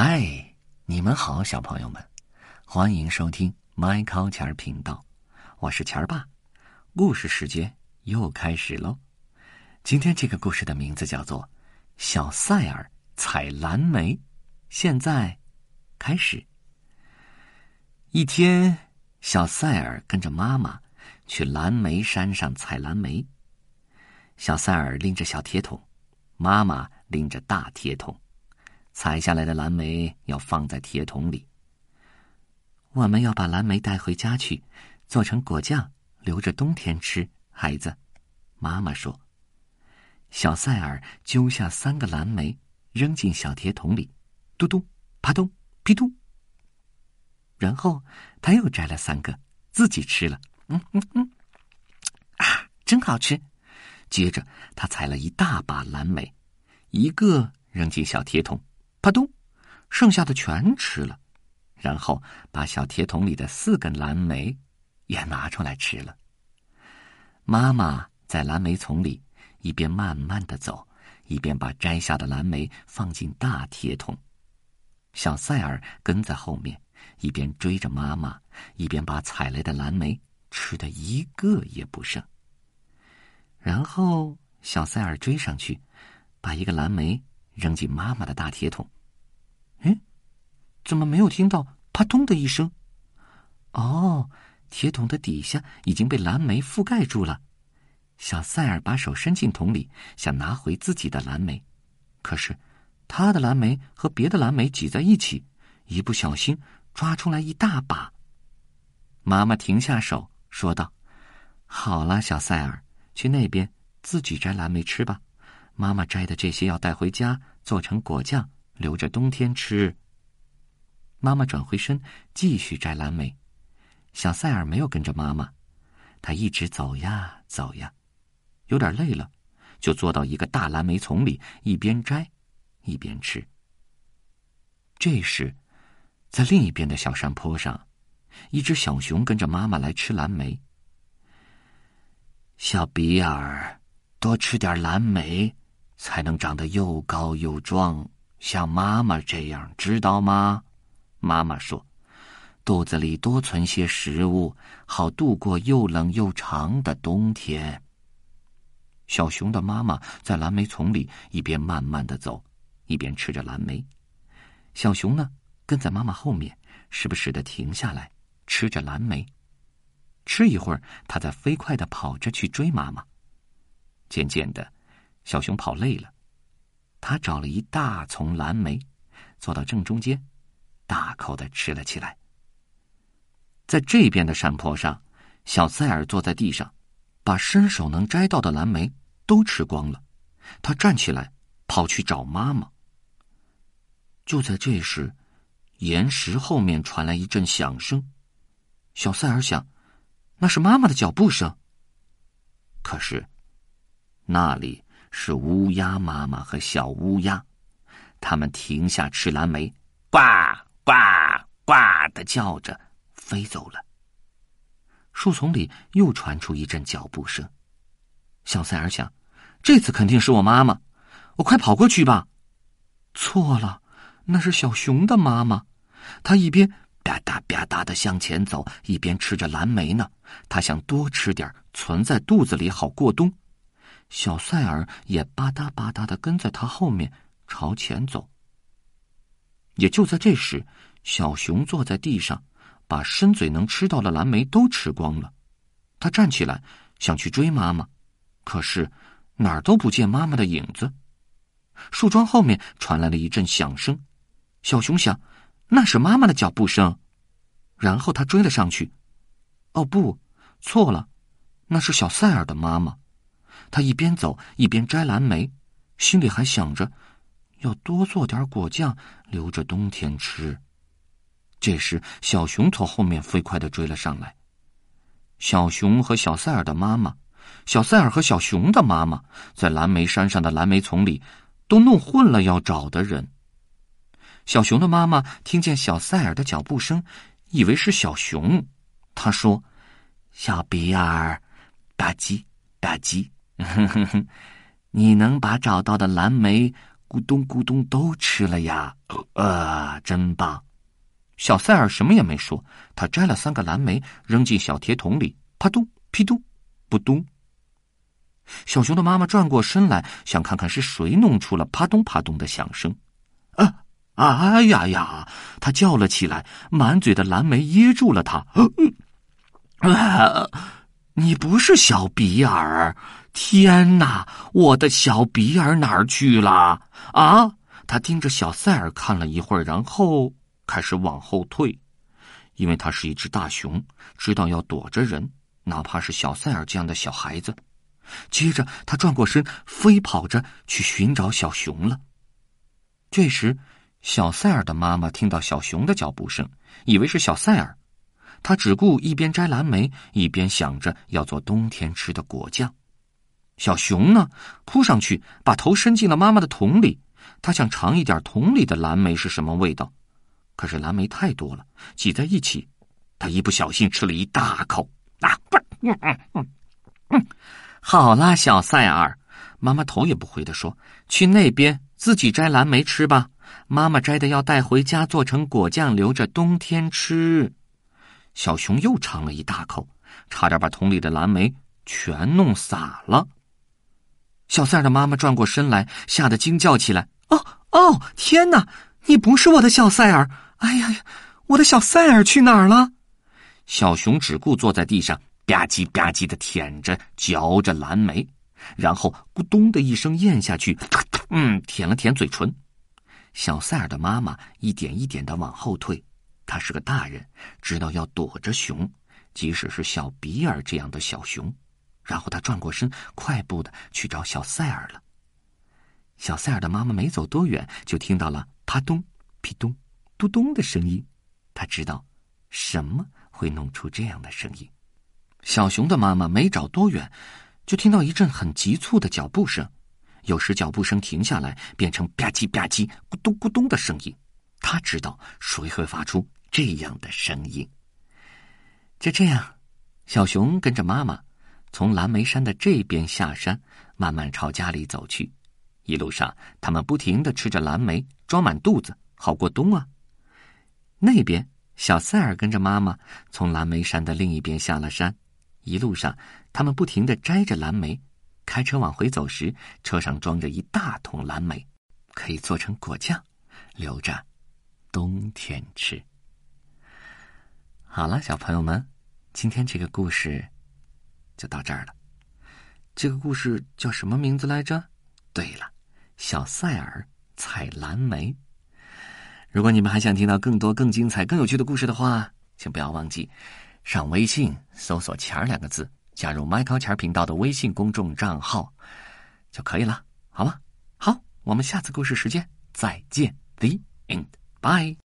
嗨，你们好，小朋友们，欢迎收听麦考钱儿频道，我是钱儿爸。故事时间又开始喽。今天这个故事的名字叫做《小赛尔采蓝莓》。现在开始。一天，小赛尔跟着妈妈去蓝莓山上采蓝莓。小赛尔拎着小铁桶，妈妈拎着大铁桶。采下来的蓝莓要放在铁桶里。我们要把蓝莓带回家去，做成果酱，留着冬天吃。孩子，妈妈说。小塞尔揪下三个蓝莓，扔进小铁桶里，嘟嘟，啪咚，噼嘟。然后他又摘了三个，自己吃了。嗯嗯嗯，啊，真好吃！接着他采了一大把蓝莓，一个扔进小铁桶。啪咚，剩下的全吃了，然后把小铁桶里的四根蓝莓也拿出来吃了。妈妈在蓝莓丛里一边慢慢的走，一边把摘下的蓝莓放进大铁桶。小塞尔跟在后面，一边追着妈妈，一边把采来的蓝莓吃的一个也不剩。然后小塞尔追上去，把一个蓝莓。扔进妈妈的大铁桶。哎，怎么没有听到“啪咚”的一声？哦，铁桶的底下已经被蓝莓覆盖住了。小塞尔把手伸进桶里，想拿回自己的蓝莓，可是他的蓝莓和别的蓝莓挤在一起，一不小心抓出来一大把。妈妈停下手，说道：“好了，小塞尔，去那边自己摘蓝莓吃吧。”妈妈摘的这些要带回家做成果酱，留着冬天吃。妈妈转回身继续摘蓝莓，小塞尔没有跟着妈妈，他一直走呀走呀，有点累了，就坐到一个大蓝莓丛里，一边摘，一边吃。这时，在另一边的小山坡上，一只小熊跟着妈妈来吃蓝莓。小比尔，多吃点蓝莓。才能长得又高又壮，像妈妈这样，知道吗？妈妈说：“肚子里多存些食物，好度过又冷又长的冬天。”小熊的妈妈在蓝莓丛里一边慢慢的走，一边吃着蓝莓。小熊呢，跟在妈妈后面，时不时的停下来吃着蓝莓。吃一会儿，它再飞快的跑着去追妈妈。渐渐的。小熊跑累了，他找了一大丛蓝莓，坐到正中间，大口的吃了起来。在这边的山坡上，小塞尔坐在地上，把伸手能摘到的蓝莓都吃光了。他站起来，跑去找妈妈。就在这时，岩石后面传来一阵响声，小塞尔想，那是妈妈的脚步声。可是，那里。是乌鸦妈妈和小乌鸦，他们停下吃蓝莓，呱呱呱的叫着飞走了。树丛里又传出一阵脚步声，小塞尔想，这次肯定是我妈妈，我快跑过去吧。错了，那是小熊的妈妈，她一边吧嗒吧嗒的向前走，一边吃着蓝莓呢。她想多吃点，存在肚子里好过冬。小塞尔也吧嗒吧嗒的跟在他后面朝前走。也就在这时，小熊坐在地上，把伸嘴能吃到的蓝莓都吃光了。他站起来想去追妈妈，可是哪儿都不见妈妈的影子。树桩后面传来了一阵响声，小熊想，那是妈妈的脚步声。然后他追了上去。哦不，错了，那是小塞尔的妈妈。他一边走一边摘蓝莓，心里还想着要多做点果酱留着冬天吃。这时，小熊从后面飞快的追了上来。小熊和小塞尔的妈妈，小塞尔和小熊的妈妈，在蓝莓山上的蓝莓丛里都弄混了要找的人。小熊的妈妈听见小塞尔的脚步声，以为是小熊，她说：“小比尔，吧唧吧唧。”哼哼哼，你能把找到的蓝莓咕咚咕咚都吃了呀！呃，真棒！小塞尔什么也没说，他摘了三个蓝莓，扔进小铁桶里，啪咚、噼咚、扑咚。小熊的妈妈转过身来，想看看是谁弄出了啪咚啪咚的响声。啊！哎呀呀！他叫了起来，满嘴的蓝莓噎住了他。啊！你不是小比尔！天哪！我的小比尔哪儿去了？啊！他盯着小塞尔看了一会儿，然后。开始往后退，因为他是一只大熊，知道要躲着人，哪怕是小塞尔这样的小孩子。接着，他转过身，飞跑着去寻找小熊了。这时，小塞尔的妈妈听到小熊的脚步声，以为是小塞尔，他只顾一边摘蓝莓，一边想着要做冬天吃的果酱。小熊呢，扑上去，把头伸进了妈妈的桶里，它想尝一点桶里的蓝莓是什么味道。可是蓝莓太多了，挤在一起，他一不小心吃了一大口。啊，嗯嗯嗯嗯，好啦，小塞尔，妈妈头也不回的说：“去那边自己摘蓝莓吃吧，妈妈摘的要带回家做成果酱，留着冬天吃。”小熊又尝了一大口，差点把桶里的蓝莓全弄洒了。小塞尔的妈妈转过身来，吓得惊叫起来：“哦哦，天哪！你不是我的小塞尔！”哎呀呀！我的小塞尔去哪儿了？小熊只顾坐在地上吧唧吧唧的舔着、嚼着蓝莓，然后咕咚的一声咽下去，嗯，舔了舔嘴唇。小塞尔的妈妈一点一点的往后退，她是个大人，知道要躲着熊，即使是小比尔这样的小熊。然后他转过身，快步的去找小塞尔了。小塞尔的妈妈没走多远，就听到了啪咚、噼咚。嘟咚的声音，他知道什么会弄出这样的声音。小熊的妈妈没找多远，就听到一阵很急促的脚步声。有时脚步声停下来，变成吧唧吧唧、咕咚咕咚的声音。他知道谁会发出这样的声音。就这样，小熊跟着妈妈从蓝莓山的这边下山，慢慢朝家里走去。一路上，他们不停的吃着蓝莓，装满肚子，好过冬啊。那边，小塞尔跟着妈妈从蓝莓山的另一边下了山。一路上，他们不停的摘着蓝莓。开车往回走时，车上装着一大桶蓝莓，可以做成果酱，留着冬天吃。好了，小朋友们，今天这个故事就到这儿了。这个故事叫什么名字来着？对了，小塞尔采蓝莓。如果你们还想听到更多、更精彩、更有趣的故事的话，请不要忘记上微信搜索“钱儿”两个字，加入麦高钱儿频道的微信公众账号就可以了，好吗？好，我们下次故事时间再见，The end，bye。